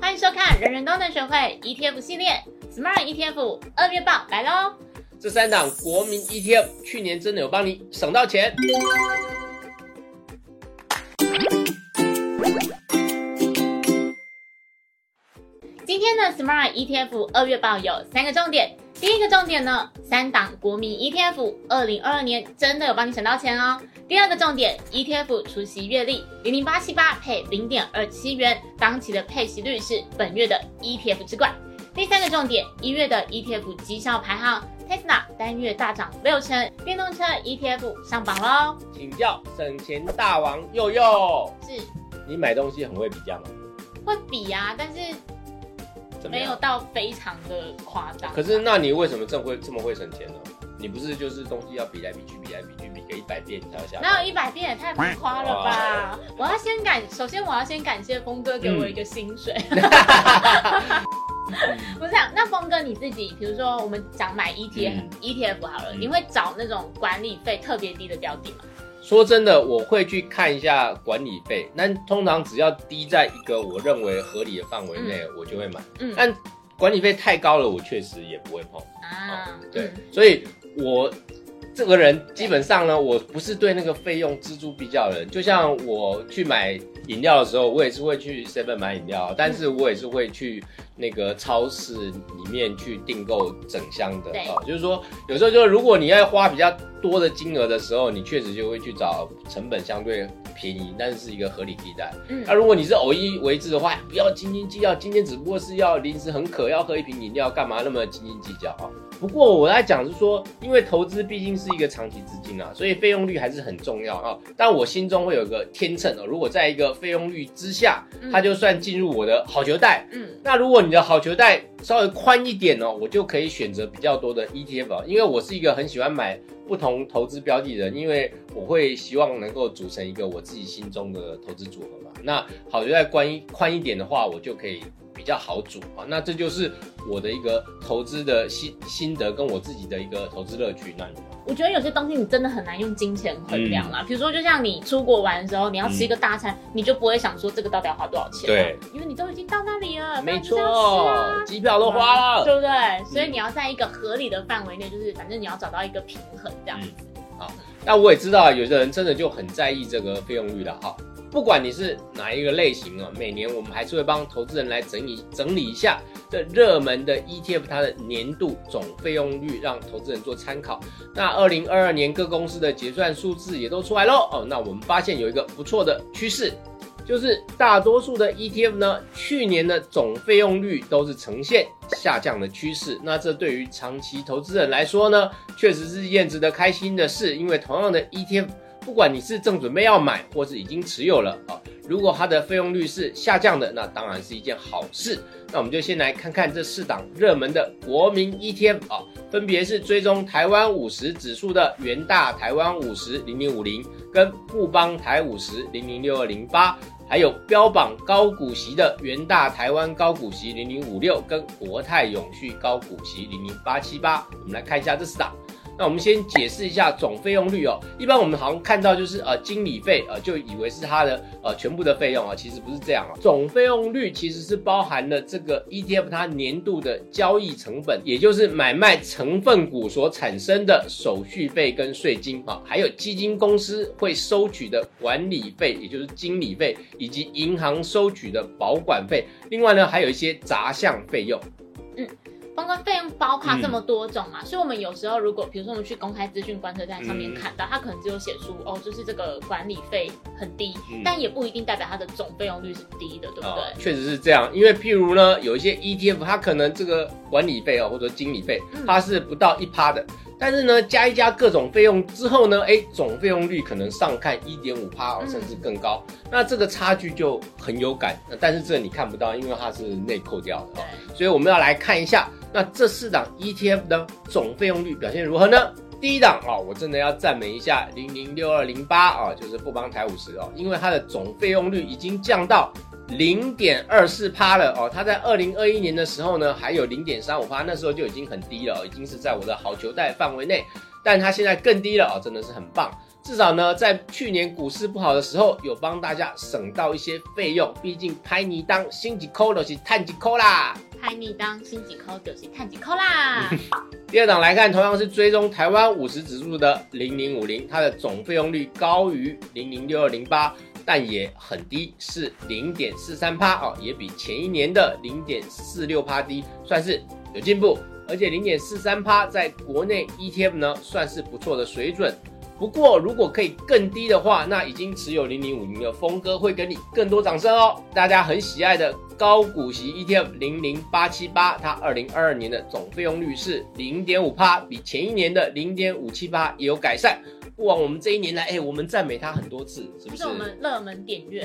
欢迎收看人人都能学会 ETF 系列 Smart ETF 二月报来喽！这三档国民 ETF 去年真的有帮你省到钱。今天的 Smart ETF 二月报有三个重点。第一个重点呢，三档国民 ETF 二零二二年真的有帮你省到钱哦。第二个重点，ETF 除息月利零零八七八配零点二七元，当期的配息率是本月的 ETF 之冠。第三个重点，一月的 ETF 绩效排行，Tesla 单月大涨六成，电动车 ETF 上榜喽。请教省钱大王佑佑，是你买东西很会比价吗？会比啊，但是没有？到非常的夸张。可是那你为什么这么会这么会省钱呢？你不是就是东西要比来比去，比来比去，比个一百遍你才要下单？哪有一百遍也太浮夸了吧！我要先感，首先我要先感谢峰哥给我一个薪水。不是啊，那峰哥你自己，比如说我们讲买 ETF、嗯 ETF 好了，嗯你会找那种管理费特别低的标的吗？说真的，我会去看一下管理费，但通常只要低在一个我认为合理的范围内，我就会买。嗯但管理费太高了，我确实也不会碰。啊，对嗯，所以我这个人基本上呢，我不是对那个费用锱铢必较的人。就像我去买饮料的时候，我也是会去 Seven 买饮料，但是我也是会去那个超市里面去订购整箱的对啊。就是说，有时候就是如果你要花比较多的金额的时候，你确实就会去找成本相对便宜，但是是一个合理替代。嗯那如果你是偶一为之的话，不要斤斤计较，今天只不过是要临时很渴，要喝一瓶饮料，干嘛那么斤斤计较啊？不过我在讲是说，因为投资毕竟是一个长期资金啊，所以费用率还是很重要啊。但我心中会有个天秤哦，如果在一个费用率之下，它就算进入我的好球袋。嗯那如果你的好球袋稍微宽一点哦，我就可以选择比较多的 ETF 啊，因为我是一个很喜欢买不同投资标的人，因为我会希望能够组成一个我自己心中的投资组合嘛。那好就在宽一宽一点的话，我就可以比较好煮啊。那这就是我的一个投资的心心得，跟我自己的一个投资乐趣。那你？我觉得有些东西你真的很难用金钱衡量啦。比如说，就像你出国玩的时候，你要吃一个大餐，你就不会想说这个到底要花多少钱、啊，对，因为你都已经到那里了，没错啊，机票都花了。对不对？所以你要在一个合理的范围内，就是反正你要找到一个平衡这样子。那我也知道，有的人真的就很在意这个费用率的哈。不管你是哪一个类型啊，每年我们还是会帮投资人来整理整理一下这热门的 ETF 它的年度总费用率，让投资人做参考。那二零二二年各公司的结算数字也都出来喽哦。那我们发现有一个不错的趋势，就是大多数的 ETF 呢，去年的总费用率都是呈现下降的趋势。那这对于长期投资人来说呢，确实是一件值得开心的事，因为同样的 ETF，不管你是正准备要买，或是已经持有了啊，如果它的费用率是下降的，那当然是一件好事。那我们就先来看看这四档热门的国民 ETF 啊，分别是追踪台湾五十指数的元大台湾五十零零五零，跟富邦台五十零零六二零八。还有标榜高股息的元大台湾高股息零零五六跟国泰永续高股息零零八七八，我们来看一下这四档。那我们先解释一下总费用率哦。一般我们好像看到就是呃经理费呃就以为是它的呃全部的费用啊，其实不是这样啊。总费用率其实是包含了这个 ETF 它年度的交易成本，也就是买卖成分股所产生的手续费跟税金啊，还有基金公司会收取的管理费，也就是经理费，以及银行收取的保管费。另外呢，还有一些杂项费用。嗯公关费用包括这么多种嘛，所以我们有时候如果比如说我们去公开资讯观测站上面看到，它可能只有写出哦，就是这个管理费很低，嗯。但也不一定代表它的总费用率是低的，对不对？啊确实是这样，因为譬如呢，有一些 ETF，它可能这个管理费哦，或者经理费嗯，它是不到一趴的，但是呢，加一加各种费用之后呢，哎，总费用率可能上看一点五趴哦，嗯。甚至更高，那这个差距就很有感，那但是这你看不到，因为它是内扣掉的所以我们要来看一下，那这四档 ETF 呢，总费用率表现如何呢？第一档啊、哦，我真的要赞美一下零零六二零八啊，就是富邦台五十哦，因为它的总费用率已经降到零点二四趴了哦。它在二零二一年的时候呢，还有零点三五趴，那时候就已经很低了、哦，已经是在我的好球袋范围内。但它现在更低了哦，真的是很棒。至少呢，在去年股市不好的时候，有帮大家省到一些费用。毕竟拍你当新几扣都是探几扣啦，拍你当新几扣就是探几扣啦。第二档来看，同样是追踪台湾五十指数的零零五零，它的总费用率高于零零六二零八。但也很低，是零点四三趴哦，也比前一年的零点四六趴低，算是有进步。而且零点四三趴在国内 ETF 呢，算是不错的水准。不过如果可以更低的话，那已经持有零零五零的峰哥会给你更多掌声哦。大家很喜爱的高股息 ETF 零零八七八，它二零二二年的总费用率是零点五趴，比前一年的零点五七八也有改善。不枉我们这一年来，哎，我们赞美它很多次，是不是？是我们热门点阅。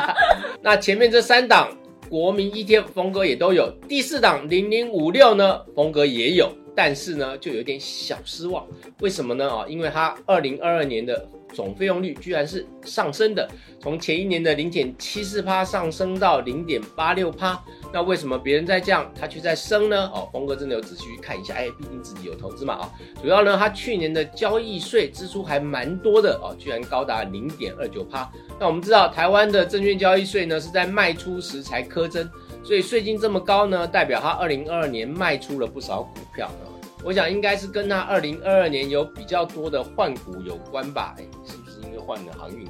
那前面这三档国民 ETF 峰哥也都有，第四档零零五六呢，峰哥也有，但是呢，就有点小失望。为什么呢？啊，因为它二零二二年的。总费用率居然是上升的，从前一年的零点七四趴上升到零点八六趴。那为什么别人在降，它却在升呢？哦，峰哥真的有仔细去看一下，哎，毕竟自己有投资嘛啊。主要呢，它去年的交易税支出还蛮多的哦，居然高达零点二九趴。那我们知道，台湾的证券交易税呢是在卖出时才苛征，所以税金这么高呢，代表他二零二二年卖出了不少股票。我想应该是跟他二零二二年有比较多的换股有关吧？哎，换了航运？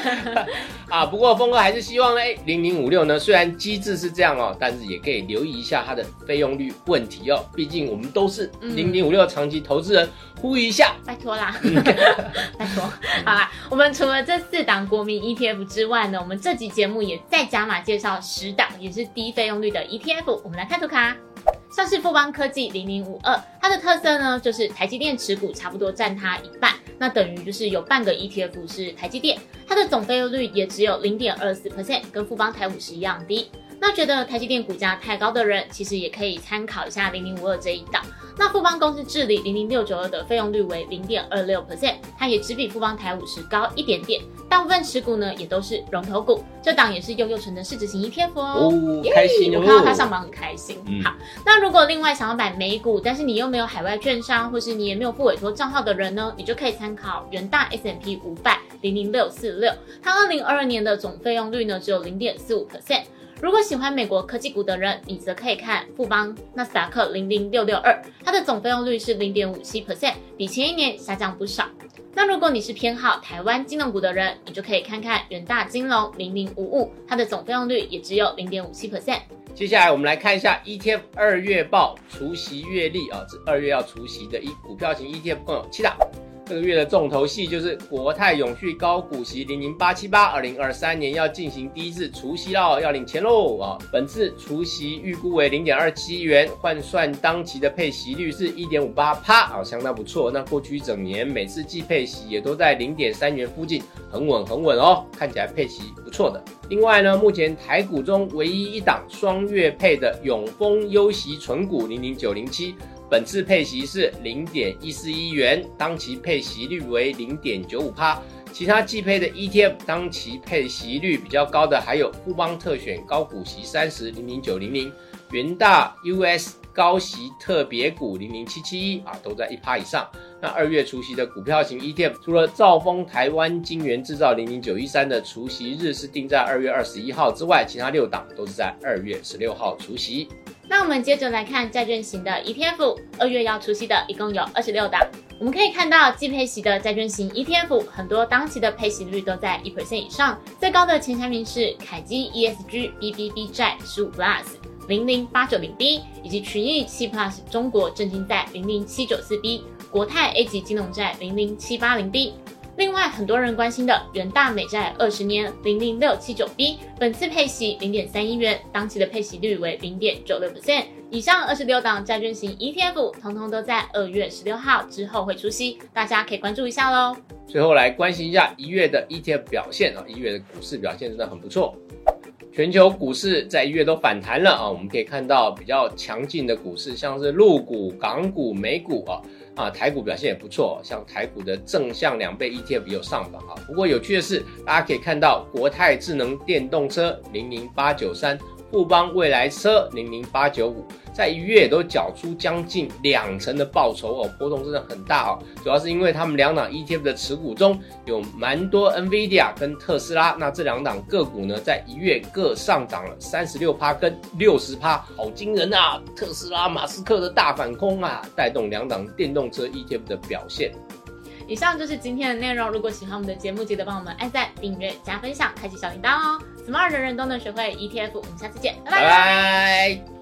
啊，不过峰哥还是希望呢，哎，零零五六呢，虽然机制是这样哦，但是也可以留意一下它的费用率问题哦。毕竟我们都是零零五六长期投资人，呼吁一下，拜托啦，拜托。好啦，我们除了这四档国民 ETF 之外呢，我们这集节目也再加码介绍十档也是低费用率的 ETF。我们来看图卡。上市富邦科技零零五二，它的特色呢，就是台积电持股差不多占它一半，那等于就是有半个 ETF 是台积电，它的总费用率也只有零点二四 percent，跟富邦台五十一样低。那觉得台积电股价太高的人，其实也可以参考一下零零五二这一档。那富邦公司治理零零六九二的费用率为零点二六 percent，它也只比富邦台五十高一点点。大部分持股呢也都是龙头股，这档也是悠悠存的市值型 ETF 哦。开心，我看到它上榜很开心。好，那如果另外想要买美股，但是你又没有海外券商，或是你也没有付委托账号的人呢，你就可以参考元大 S M P 五百零零六四六，它二零二二年的总费用率呢只有零点四五 percent。如果喜欢美国科技股的人，你则可以看富邦纳斯达克零零六六二，它的总费用率是零点五七 percent，比前一年下降不少。那如果你是偏好台湾金融股的人，你就可以看看远大金融零零五五，它的总费用率也只有零点五七 percent。接下来我们来看一下 ETF 二月报除息月历啊，这二月要除息的一股票型 ETF 共有七档。这个月的重头戏就是国泰永续高股息零零八七八，二零二三年要进行第一次除息喽，要领钱喽啊！本次除息预估为零点二七元，换算当期的配息率是一点五八趴啊，相当不错。那过去一整年每次计配息也都在零点三元附近，很稳很稳哦，看起来配息不错的。另外呢，目前台股中唯一一档双月配的永丰优息纯股零零九零七。本次配息是零点一四一元，当期配息率为零点九五趴。其他季配的 ETF 当期配息率比较高的还有富邦特选高股息三十零零九零零、元大 US 高息特别股零零七七一啊，都在一趴以上。那二月除息的股票型 ETF，除了兆丰台湾晶圆制造零零九一三的除息日是定在二月二十一号之外，其他六档都是在二月十六号除息。那我们接着来看债券型的 ETF，二月要出息的一共有二十六档。我们可以看到，季配息的债券型 ETF 很多当期的配息率都在一 percent 以上，最高的前三名是凯基 ESG BBB 债十五 Plus 零零八九零 B，以及群益七 Plus 中国证金债零零七九四 B，国泰 A 级金融债零零七八零 B。另外，很多人关心的元大美债二十年零零六七九 B，本次配息零点三一元，当期的配息率为零点九六 percent。以上二十六档债券型 ETF，通通都在二月十六号之后会出息，大家可以关注一下喽。最后来关心一下一月的 ETF 表现啊，一月的股市表现真的很不错，全球股市在一月都反弹了啊，我们可以看到比较强劲的股市，像是陆股、港股、美股啊。啊，台股表现也不错，像台股的正向两倍 ETF 有上榜啊。不过有趣的是，大家可以看到国泰智能电动车零零八九三富邦未来车零零八九五，在一月都缴出将近两成的报酬哦，波动真的很大哦。主要是因为他们两档 ETF 的持股中有蛮多 NVIDIA 跟特斯拉，那这两档个股呢，在一月各上涨了三十六趴跟六十趴，好惊人啊！特斯拉马斯克的大反攻啊，带动两档电动车 ETF 的表现。以上就是今天的内容。如果喜欢我们的节目，记得帮我们按赞、订阅、加分享、开启小铃铛哦。Smart 人人都能学会 ETF，我们下次见，拜拜拜。